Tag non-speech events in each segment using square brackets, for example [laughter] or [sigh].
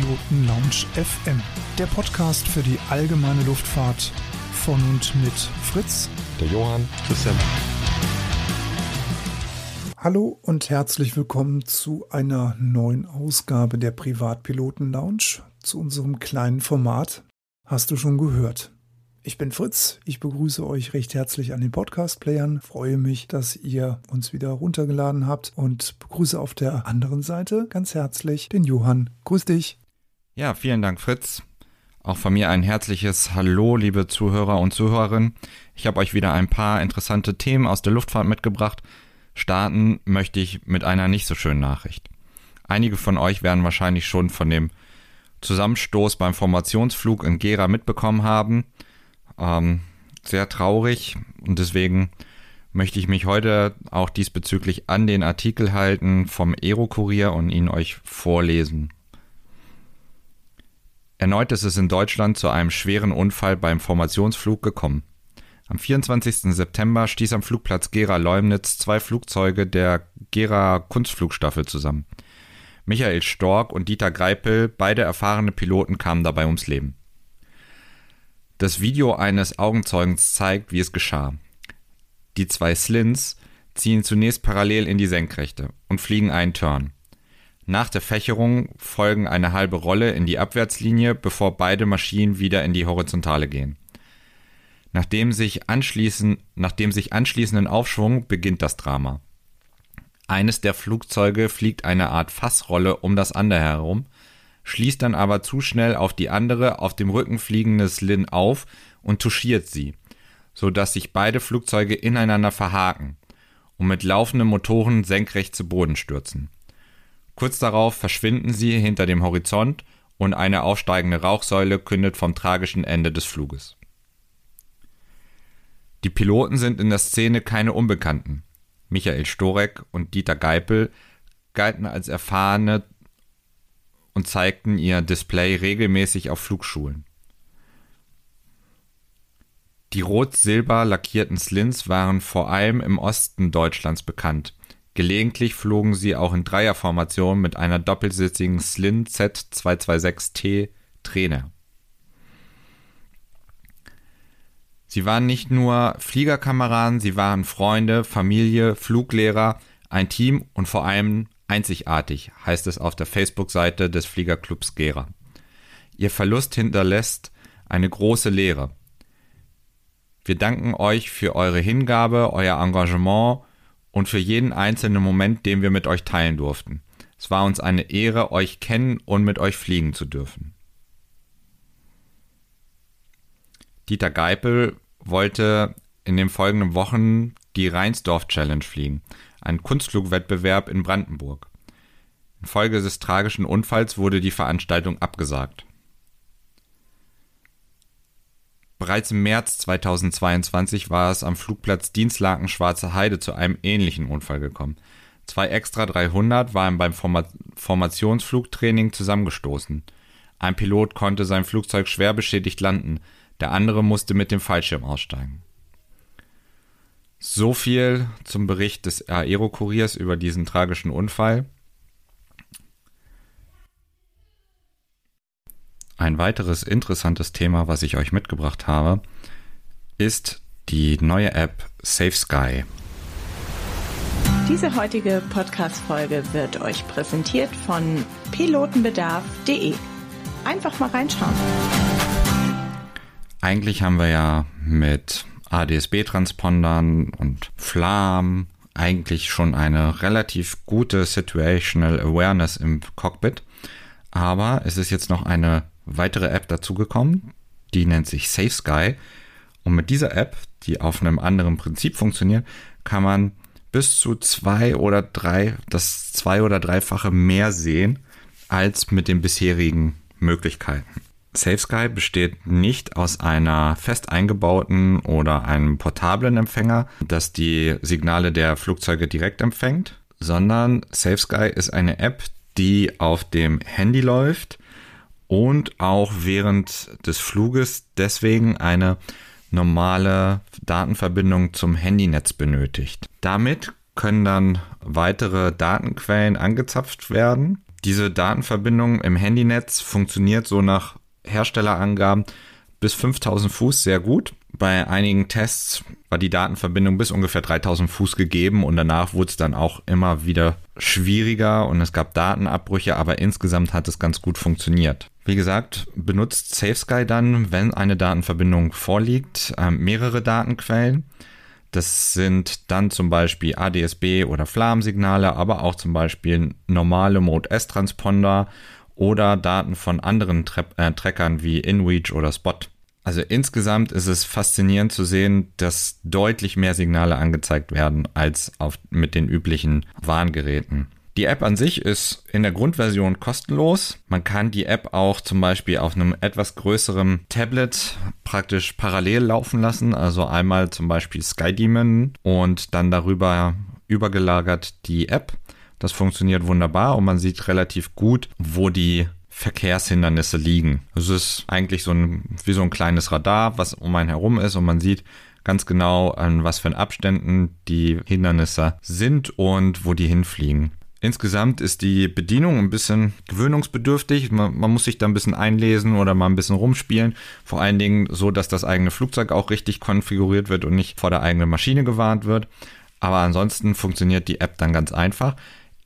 Privatpiloten Lounge FM, der Podcast für die allgemeine Luftfahrt von und mit Fritz, der Johann, Christian. Hallo und herzlich willkommen zu einer neuen Ausgabe der Privatpiloten Lounge, zu unserem kleinen Format. Hast du schon gehört? Ich bin Fritz, ich begrüße euch recht herzlich an den Podcast-Playern, freue mich, dass ihr uns wieder runtergeladen habt und begrüße auf der anderen Seite ganz herzlich den Johann. Grüß dich. Ja, vielen Dank, Fritz. Auch von mir ein herzliches Hallo, liebe Zuhörer und Zuhörerinnen. Ich habe euch wieder ein paar interessante Themen aus der Luftfahrt mitgebracht. Starten möchte ich mit einer nicht so schönen Nachricht. Einige von euch werden wahrscheinlich schon von dem Zusammenstoß beim Formationsflug in Gera mitbekommen haben. Ähm, sehr traurig und deswegen möchte ich mich heute auch diesbezüglich an den Artikel halten vom Aero-Kurier und ihn euch vorlesen. Erneut ist es in Deutschland zu einem schweren Unfall beim Formationsflug gekommen. Am 24. September stieß am Flugplatz Gera-Leumnitz zwei Flugzeuge der Gera Kunstflugstaffel zusammen. Michael Stork und Dieter Greipel, beide erfahrene Piloten, kamen dabei ums Leben. Das Video eines Augenzeugens zeigt, wie es geschah. Die zwei Slins ziehen zunächst parallel in die Senkrechte und fliegen einen Turn. Nach der Fächerung folgen eine halbe Rolle in die Abwärtslinie, bevor beide Maschinen wieder in die Horizontale gehen. Nachdem sich, anschließend, nach dem sich anschließenden Aufschwung beginnt das Drama. Eines der Flugzeuge fliegt eine Art Fassrolle um das andere herum, schließt dann aber zu schnell auf die andere auf dem Rücken fliegende Slin auf und touchiert sie, so dass sich beide Flugzeuge ineinander verhaken und mit laufenden Motoren senkrecht zu Boden stürzen. Kurz darauf verschwinden sie hinter dem Horizont und eine aufsteigende Rauchsäule kündet vom tragischen Ende des Fluges. Die Piloten sind in der Szene keine Unbekannten. Michael Storek und Dieter Geipel galten als erfahrene und zeigten ihr Display regelmäßig auf Flugschulen. Die rot-silber lackierten Slins waren vor allem im Osten Deutschlands bekannt. Gelegentlich flogen sie auch in Dreierformation mit einer doppelsitzigen Slin Z226T Trainer. Sie waren nicht nur Fliegerkameraden, sie waren Freunde, Familie, Fluglehrer, ein Team und vor allem Einzigartig heißt es auf der Facebook-Seite des Fliegerclubs Gera. Ihr Verlust hinterlässt eine große Leere. Wir danken euch für eure Hingabe, euer Engagement und für jeden einzelnen Moment, den wir mit euch teilen durften. Es war uns eine Ehre, euch kennen und mit euch fliegen zu dürfen. Dieter Geipel wollte in den folgenden Wochen die Rheinsdorf Challenge fliegen ein Kunstflugwettbewerb in Brandenburg. Infolge des tragischen Unfalls wurde die Veranstaltung abgesagt. Bereits im März 2022 war es am Flugplatz Dienstlaken Schwarze Heide zu einem ähnlichen Unfall gekommen. Zwei Extra 300 waren beim Formationsflugtraining zusammengestoßen. Ein Pilot konnte sein Flugzeug schwer beschädigt landen, der andere musste mit dem Fallschirm aussteigen. So viel zum Bericht des Aero-Kuriers über diesen tragischen Unfall. Ein weiteres interessantes Thema, was ich euch mitgebracht habe, ist die neue App Safe Sky. Diese heutige Podcast-Folge wird euch präsentiert von pilotenbedarf.de. Einfach mal reinschauen. Eigentlich haben wir ja mit ADSB-Transpondern und FLAM eigentlich schon eine relativ gute Situational Awareness im Cockpit. Aber es ist jetzt noch eine weitere App dazugekommen, die nennt sich Safe Sky. Und mit dieser App, die auf einem anderen Prinzip funktioniert, kann man bis zu zwei oder drei, das zwei oder dreifache mehr sehen als mit den bisherigen Möglichkeiten. SafeSky besteht nicht aus einer fest eingebauten oder einem portablen Empfänger, das die Signale der Flugzeuge direkt empfängt, sondern SafeSky ist eine App, die auf dem Handy läuft und auch während des Fluges deswegen eine normale Datenverbindung zum Handynetz benötigt. Damit können dann weitere Datenquellen angezapft werden Diese Datenverbindung im Handynetz funktioniert so nach Herstellerangaben bis 5000 Fuß sehr gut. Bei einigen Tests war die Datenverbindung bis ungefähr 3000 Fuß gegeben und danach wurde es dann auch immer wieder schwieriger und es gab Datenabbrüche, aber insgesamt hat es ganz gut funktioniert. Wie gesagt, benutzt SafeSky dann, wenn eine Datenverbindung vorliegt, äh, mehrere Datenquellen. Das sind dann zum Beispiel ADSB oder FLAM-Signale, aber auch zum Beispiel normale Mode S-Transponder oder Daten von anderen Tra äh, Trackern wie InReach oder Spot. Also insgesamt ist es faszinierend zu sehen, dass deutlich mehr Signale angezeigt werden als auf, mit den üblichen Warngeräten. Die App an sich ist in der Grundversion kostenlos. Man kann die App auch zum Beispiel auf einem etwas größeren Tablet praktisch parallel laufen lassen. Also einmal zum Beispiel SkyDemon und dann darüber übergelagert die App. Das funktioniert wunderbar und man sieht relativ gut, wo die Verkehrshindernisse liegen. Es ist eigentlich so ein, wie so ein kleines Radar, was um einen herum ist und man sieht ganz genau, an was für Abständen die Hindernisse sind und wo die hinfliegen. Insgesamt ist die Bedienung ein bisschen gewöhnungsbedürftig. Man, man, muss sich da ein bisschen einlesen oder mal ein bisschen rumspielen. Vor allen Dingen so, dass das eigene Flugzeug auch richtig konfiguriert wird und nicht vor der eigenen Maschine gewarnt wird. Aber ansonsten funktioniert die App dann ganz einfach.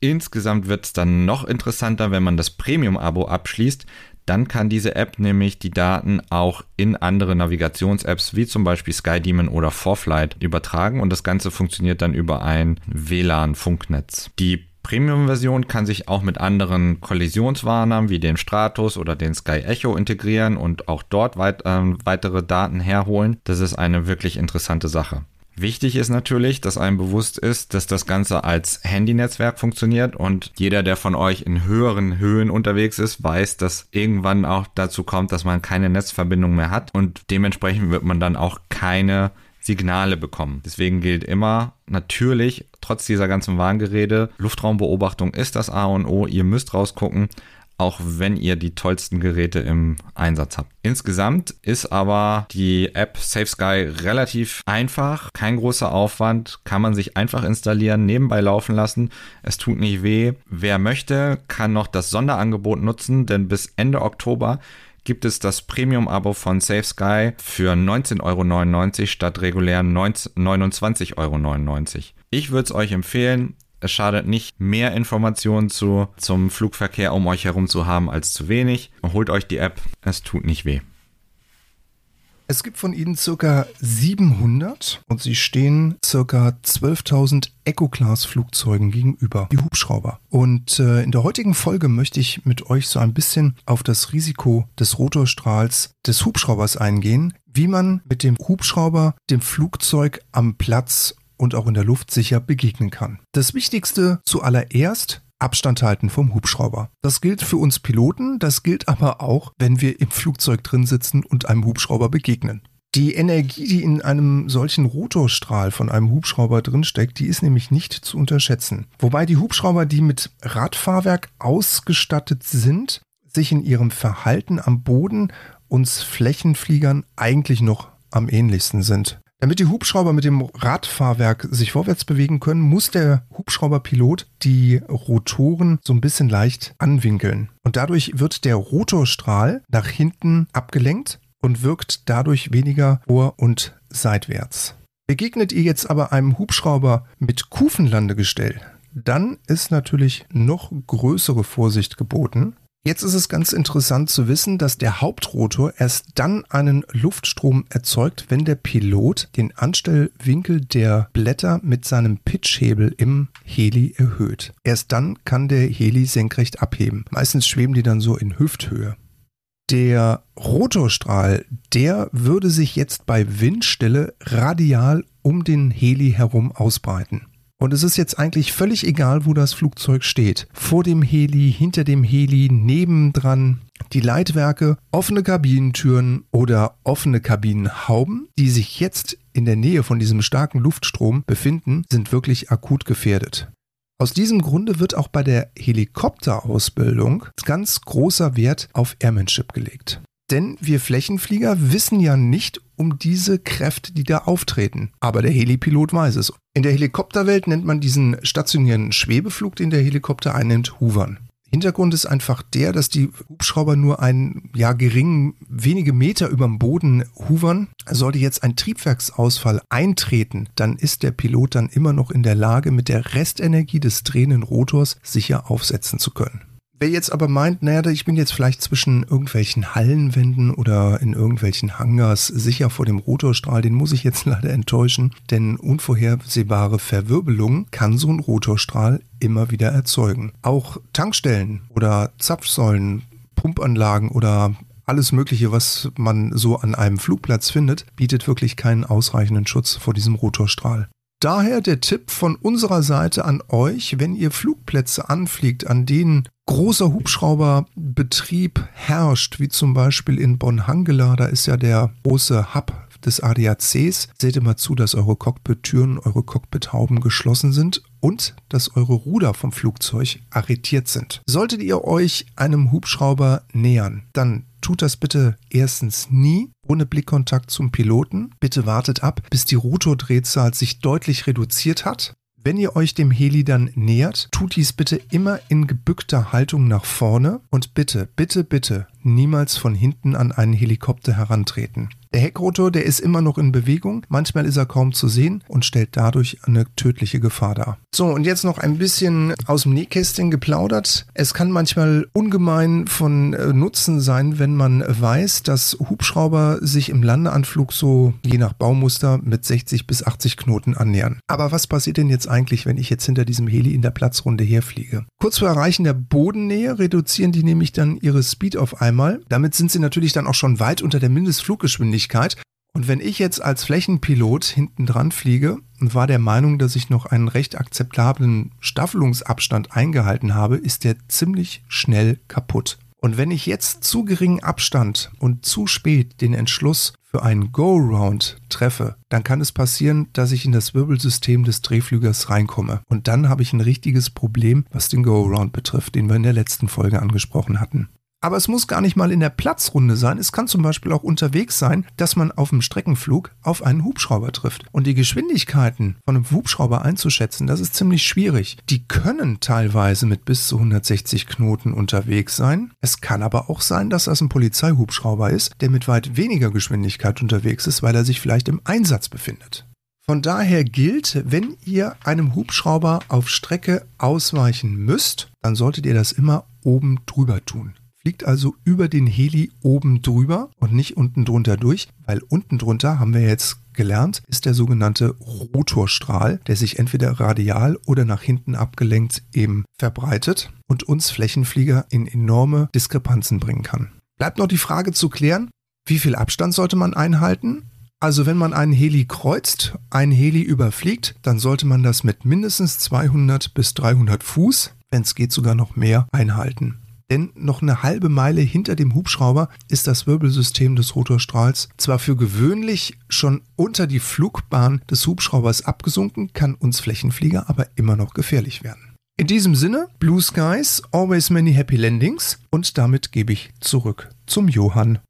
Insgesamt wird es dann noch interessanter, wenn man das Premium-Abo abschließt. Dann kann diese App nämlich die Daten auch in andere Navigations-Apps wie zum Beispiel SkyDemon oder ForFlight übertragen und das Ganze funktioniert dann über ein WLAN-Funknetz. Die Premium-Version kann sich auch mit anderen Kollisionswarnern wie dem Stratus oder den Sky Echo integrieren und auch dort weit, äh, weitere Daten herholen. Das ist eine wirklich interessante Sache. Wichtig ist natürlich, dass einem bewusst ist, dass das Ganze als Handynetzwerk funktioniert und jeder, der von euch in höheren Höhen unterwegs ist, weiß, dass irgendwann auch dazu kommt, dass man keine Netzverbindung mehr hat und dementsprechend wird man dann auch keine Signale bekommen. Deswegen gilt immer natürlich, trotz dieser ganzen Warngerede, Luftraumbeobachtung ist das A und O. Ihr müsst rausgucken, auch wenn ihr die tollsten Geräte im Einsatz habt. Insgesamt ist aber die App SafeSky relativ einfach, kein großer Aufwand, kann man sich einfach installieren, nebenbei laufen lassen. Es tut nicht weh. Wer möchte, kann noch das Sonderangebot nutzen, denn bis Ende Oktober gibt es das Premium-Abo von SafeSky für 19,99 Euro statt regulären 29,99 Euro. Ich würde es euch empfehlen. Es schadet nicht, mehr Informationen zu, zum Flugverkehr um euch herum zu haben als zu wenig. Holt euch die App, es tut nicht weh. Es gibt von ihnen circa 700 und sie stehen circa 12.000 Eco-Class-Flugzeugen gegenüber, die Hubschrauber. Und äh, in der heutigen Folge möchte ich mit euch so ein bisschen auf das Risiko des Rotorstrahls des Hubschraubers eingehen, wie man mit dem Hubschrauber dem Flugzeug am Platz und auch in der Luft sicher begegnen kann. Das Wichtigste zuallererst Abstand halten vom Hubschrauber. Das gilt für uns Piloten, das gilt aber auch, wenn wir im Flugzeug drin sitzen und einem Hubschrauber begegnen. Die Energie, die in einem solchen Rotorstrahl von einem Hubschrauber drinsteckt, die ist nämlich nicht zu unterschätzen. Wobei die Hubschrauber, die mit Radfahrwerk ausgestattet sind, sich in ihrem Verhalten am Boden uns Flächenfliegern eigentlich noch am ähnlichsten sind. Damit die Hubschrauber mit dem Radfahrwerk sich vorwärts bewegen können, muss der Hubschrauberpilot die Rotoren so ein bisschen leicht anwinkeln. Und dadurch wird der Rotorstrahl nach hinten abgelenkt und wirkt dadurch weniger vor- und seitwärts. Begegnet ihr jetzt aber einem Hubschrauber mit Kufenlandegestell, dann ist natürlich noch größere Vorsicht geboten, Jetzt ist es ganz interessant zu wissen, dass der Hauptrotor erst dann einen Luftstrom erzeugt, wenn der Pilot den Anstellwinkel der Blätter mit seinem Pitchhebel im Heli erhöht. Erst dann kann der Heli senkrecht abheben. Meistens schweben die dann so in Hüfthöhe. Der Rotorstrahl, der würde sich jetzt bei Windstille radial um den Heli herum ausbreiten. Und es ist jetzt eigentlich völlig egal, wo das Flugzeug steht. Vor dem Heli, hinter dem Heli, nebendran. Die Leitwerke, offene Kabinentüren oder offene Kabinenhauben, die sich jetzt in der Nähe von diesem starken Luftstrom befinden, sind wirklich akut gefährdet. Aus diesem Grunde wird auch bei der Helikopterausbildung ganz großer Wert auf Airmanship gelegt. Denn wir Flächenflieger wissen ja nicht um diese Kräfte, die da auftreten. Aber der Helipilot weiß es. In der Helikopterwelt nennt man diesen stationären Schwebeflug, den der Helikopter einnimmt, Hovern. Hintergrund ist einfach der, dass die Hubschrauber nur einen ja geringen wenige Meter über dem Boden hovern. Sollte jetzt ein Triebwerksausfall eintreten, dann ist der Pilot dann immer noch in der Lage, mit der Restenergie des drehenden Rotors sicher aufsetzen zu können. Wer jetzt aber meint, naja, ich bin jetzt vielleicht zwischen irgendwelchen Hallenwänden oder in irgendwelchen Hangars sicher vor dem Rotorstrahl, den muss ich jetzt [laughs] leider enttäuschen, denn unvorhersehbare Verwirbelungen kann so ein Rotorstrahl immer wieder erzeugen. Auch Tankstellen oder Zapfsäulen, Pumpanlagen oder alles Mögliche, was man so an einem Flugplatz findet, bietet wirklich keinen ausreichenden Schutz vor diesem Rotorstrahl. Daher der Tipp von unserer Seite an euch, wenn ihr Flugplätze anfliegt, an denen großer Hubschrauberbetrieb herrscht, wie zum Beispiel in Bonn-Hangela, da ist ja der große Hub des ADACs. Seht immer zu, dass eure Cockpit-Türen, eure Cockpit-Hauben geschlossen sind und dass eure Ruder vom Flugzeug arretiert sind. Solltet ihr euch einem Hubschrauber nähern, dann tut das bitte erstens nie ohne Blickkontakt zum Piloten. Bitte wartet ab, bis die Rotordrehzahl sich deutlich reduziert hat. Wenn ihr euch dem Heli dann nähert, tut dies bitte immer in gebückter Haltung nach vorne und bitte, bitte, bitte niemals von hinten an einen Helikopter herantreten. Der Heckrotor, der ist immer noch in Bewegung, manchmal ist er kaum zu sehen und stellt dadurch eine tödliche Gefahr dar. So, und jetzt noch ein bisschen aus dem Nähkästchen geplaudert. Es kann manchmal ungemein von äh, Nutzen sein, wenn man weiß, dass Hubschrauber sich im Landeanflug so je nach Baumuster mit 60 bis 80 Knoten annähern. Aber was passiert denn jetzt eigentlich, wenn ich jetzt hinter diesem Heli in der Platzrunde herfliege? Kurz vor Erreichen der Bodennähe reduzieren die nämlich dann ihre Speed auf einmal. Damit sind sie natürlich dann auch schon weit unter der Mindestfluggeschwindigkeit Geschwindigkeit. Und wenn ich jetzt als Flächenpilot hinten dran fliege und war der Meinung, dass ich noch einen recht akzeptablen Staffelungsabstand eingehalten habe, ist der ziemlich schnell kaputt. Und wenn ich jetzt zu geringen Abstand und zu spät den Entschluss für einen Go-Round treffe, dann kann es passieren, dass ich in das Wirbelsystem des Drehflügers reinkomme. Und dann habe ich ein richtiges Problem, was den Go-Round betrifft, den wir in der letzten Folge angesprochen hatten. Aber es muss gar nicht mal in der Platzrunde sein. Es kann zum Beispiel auch unterwegs sein, dass man auf dem Streckenflug auf einen Hubschrauber trifft. Und die Geschwindigkeiten von einem Hubschrauber einzuschätzen, das ist ziemlich schwierig. Die können teilweise mit bis zu 160 Knoten unterwegs sein. Es kann aber auch sein, dass das ein Polizeihubschrauber ist, der mit weit weniger Geschwindigkeit unterwegs ist, weil er sich vielleicht im Einsatz befindet. Von daher gilt, wenn ihr einem Hubschrauber auf Strecke ausweichen müsst, dann solltet ihr das immer oben drüber tun fliegt also über den Heli oben drüber und nicht unten drunter durch, weil unten drunter haben wir jetzt gelernt, ist der sogenannte Rotorstrahl, der sich entweder radial oder nach hinten abgelenkt eben verbreitet und uns Flächenflieger in enorme Diskrepanzen bringen kann. Bleibt noch die Frage zu klären, wie viel Abstand sollte man einhalten? Also wenn man einen Heli kreuzt, einen Heli überfliegt, dann sollte man das mit mindestens 200 bis 300 Fuß, wenn es geht sogar noch mehr, einhalten. Denn noch eine halbe Meile hinter dem Hubschrauber ist das Wirbelsystem des Rotorstrahls zwar für gewöhnlich schon unter die Flugbahn des Hubschraubers abgesunken, kann uns Flächenflieger aber immer noch gefährlich werden. In diesem Sinne, Blue Skies, always many happy landings und damit gebe ich zurück zum Johann.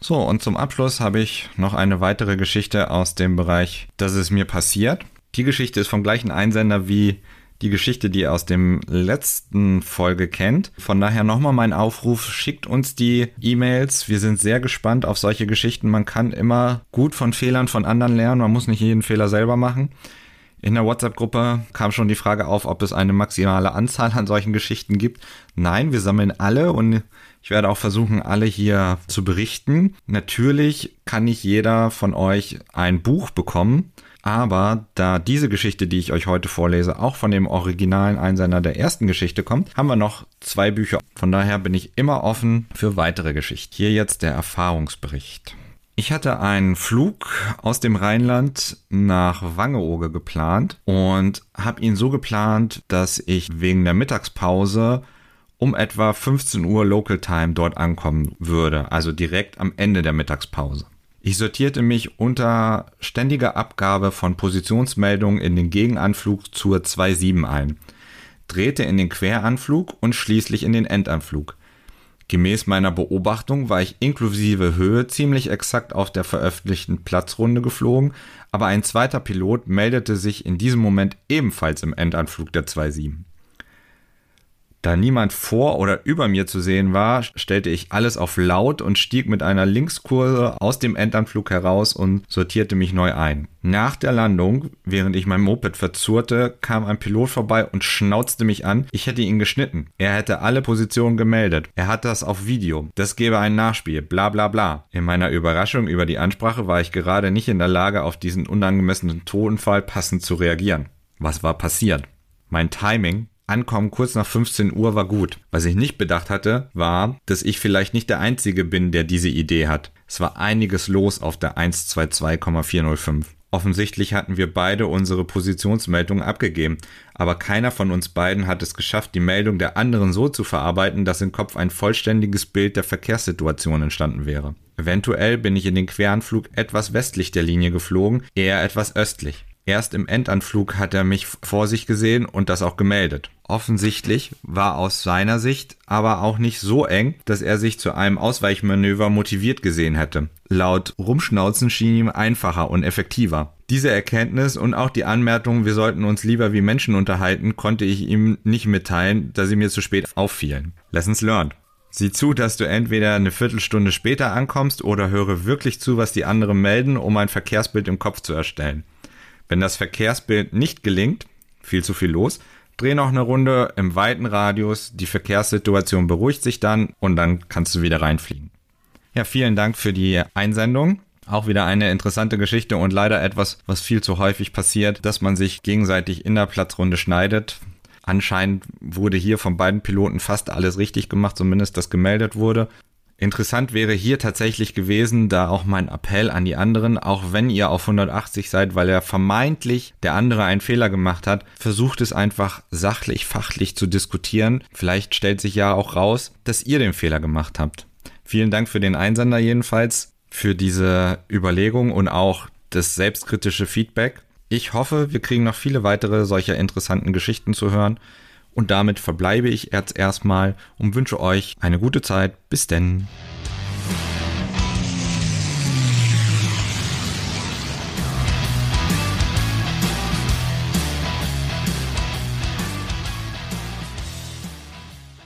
So, und zum Abschluss habe ich noch eine weitere Geschichte aus dem Bereich, dass es mir passiert. Die Geschichte ist vom gleichen Einsender wie die Geschichte, die ihr aus dem letzten Folge kennt. Von daher nochmal mein Aufruf, schickt uns die E-Mails. Wir sind sehr gespannt auf solche Geschichten. Man kann immer gut von Fehlern von anderen lernen. Man muss nicht jeden Fehler selber machen. In der WhatsApp-Gruppe kam schon die Frage auf, ob es eine maximale Anzahl an solchen Geschichten gibt. Nein, wir sammeln alle und ich werde auch versuchen, alle hier zu berichten. Natürlich kann nicht jeder von euch ein Buch bekommen. Aber da diese Geschichte, die ich euch heute vorlese, auch von dem originalen Einsender der ersten Geschichte kommt, haben wir noch zwei Bücher. Von daher bin ich immer offen für weitere Geschichten. Hier jetzt der Erfahrungsbericht. Ich hatte einen Flug aus dem Rheinland nach Wangeoge geplant und habe ihn so geplant, dass ich wegen der Mittagspause um etwa 15 Uhr Local Time dort ankommen würde, also direkt am Ende der Mittagspause. Ich sortierte mich unter ständiger Abgabe von Positionsmeldungen in den Gegenanflug zur 2.7 ein, drehte in den Queranflug und schließlich in den Endanflug. Gemäß meiner Beobachtung war ich inklusive Höhe ziemlich exakt auf der veröffentlichten Platzrunde geflogen, aber ein zweiter Pilot meldete sich in diesem Moment ebenfalls im Endanflug der 2.7. Da niemand vor oder über mir zu sehen war, stellte ich alles auf laut und stieg mit einer Linkskurse aus dem Endanflug heraus und sortierte mich neu ein. Nach der Landung, während ich mein Moped verzurrte, kam ein Pilot vorbei und schnauzte mich an, ich hätte ihn geschnitten. Er hätte alle Positionen gemeldet. Er hat das auf Video. Das gäbe ein Nachspiel. Bla bla bla. In meiner Überraschung über die Ansprache war ich gerade nicht in der Lage, auf diesen unangemessenen Tonfall passend zu reagieren. Was war passiert? Mein Timing Ankommen kurz nach 15 Uhr war gut. Was ich nicht bedacht hatte, war, dass ich vielleicht nicht der Einzige bin, der diese Idee hat. Es war einiges los auf der 122,405. Offensichtlich hatten wir beide unsere Positionsmeldungen abgegeben, aber keiner von uns beiden hat es geschafft, die Meldung der anderen so zu verarbeiten, dass im Kopf ein vollständiges Bild der Verkehrssituation entstanden wäre. Eventuell bin ich in den Queranflug etwas westlich der Linie geflogen, eher etwas östlich. Erst im Endanflug hat er mich vor sich gesehen und das auch gemeldet. Offensichtlich war aus seiner Sicht aber auch nicht so eng, dass er sich zu einem Ausweichmanöver motiviert gesehen hätte. Laut Rumschnauzen schien ihm einfacher und effektiver. Diese Erkenntnis und auch die Anmerkung, wir sollten uns lieber wie Menschen unterhalten, konnte ich ihm nicht mitteilen, da sie mir zu spät auffielen. Lessons learned. Sieh zu, dass du entweder eine Viertelstunde später ankommst oder höre wirklich zu, was die anderen melden, um ein Verkehrsbild im Kopf zu erstellen. Wenn das Verkehrsbild nicht gelingt, viel zu viel los, dreh noch eine Runde im weiten Radius, die Verkehrssituation beruhigt sich dann und dann kannst du wieder reinfliegen. Ja, vielen Dank für die Einsendung. Auch wieder eine interessante Geschichte und leider etwas, was viel zu häufig passiert, dass man sich gegenseitig in der Platzrunde schneidet. Anscheinend wurde hier von beiden Piloten fast alles richtig gemacht, zumindest das gemeldet wurde. Interessant wäre hier tatsächlich gewesen, da auch mein Appell an die anderen, auch wenn ihr auf 180 seid, weil er vermeintlich der andere einen Fehler gemacht hat, versucht es einfach sachlich, fachlich zu diskutieren. Vielleicht stellt sich ja auch raus, dass ihr den Fehler gemacht habt. Vielen Dank für den Einsender jedenfalls, für diese Überlegung und auch das selbstkritische Feedback. Ich hoffe, wir kriegen noch viele weitere solcher interessanten Geschichten zu hören. Und damit verbleibe ich jetzt erstmal und wünsche euch eine gute Zeit. Bis denn.